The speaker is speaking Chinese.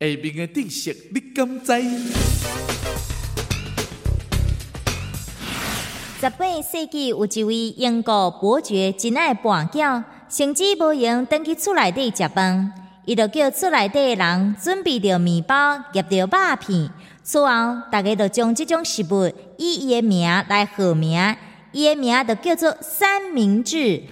下面的知识你敢知？十八世纪有一位英国伯爵真爱跋筊，甚至无闲登去厝内底食饭，伊就叫厝内底人准备着面包、夹着肉片，此后大家就将即种食物以伊的名来号名，伊的名就叫做三明治。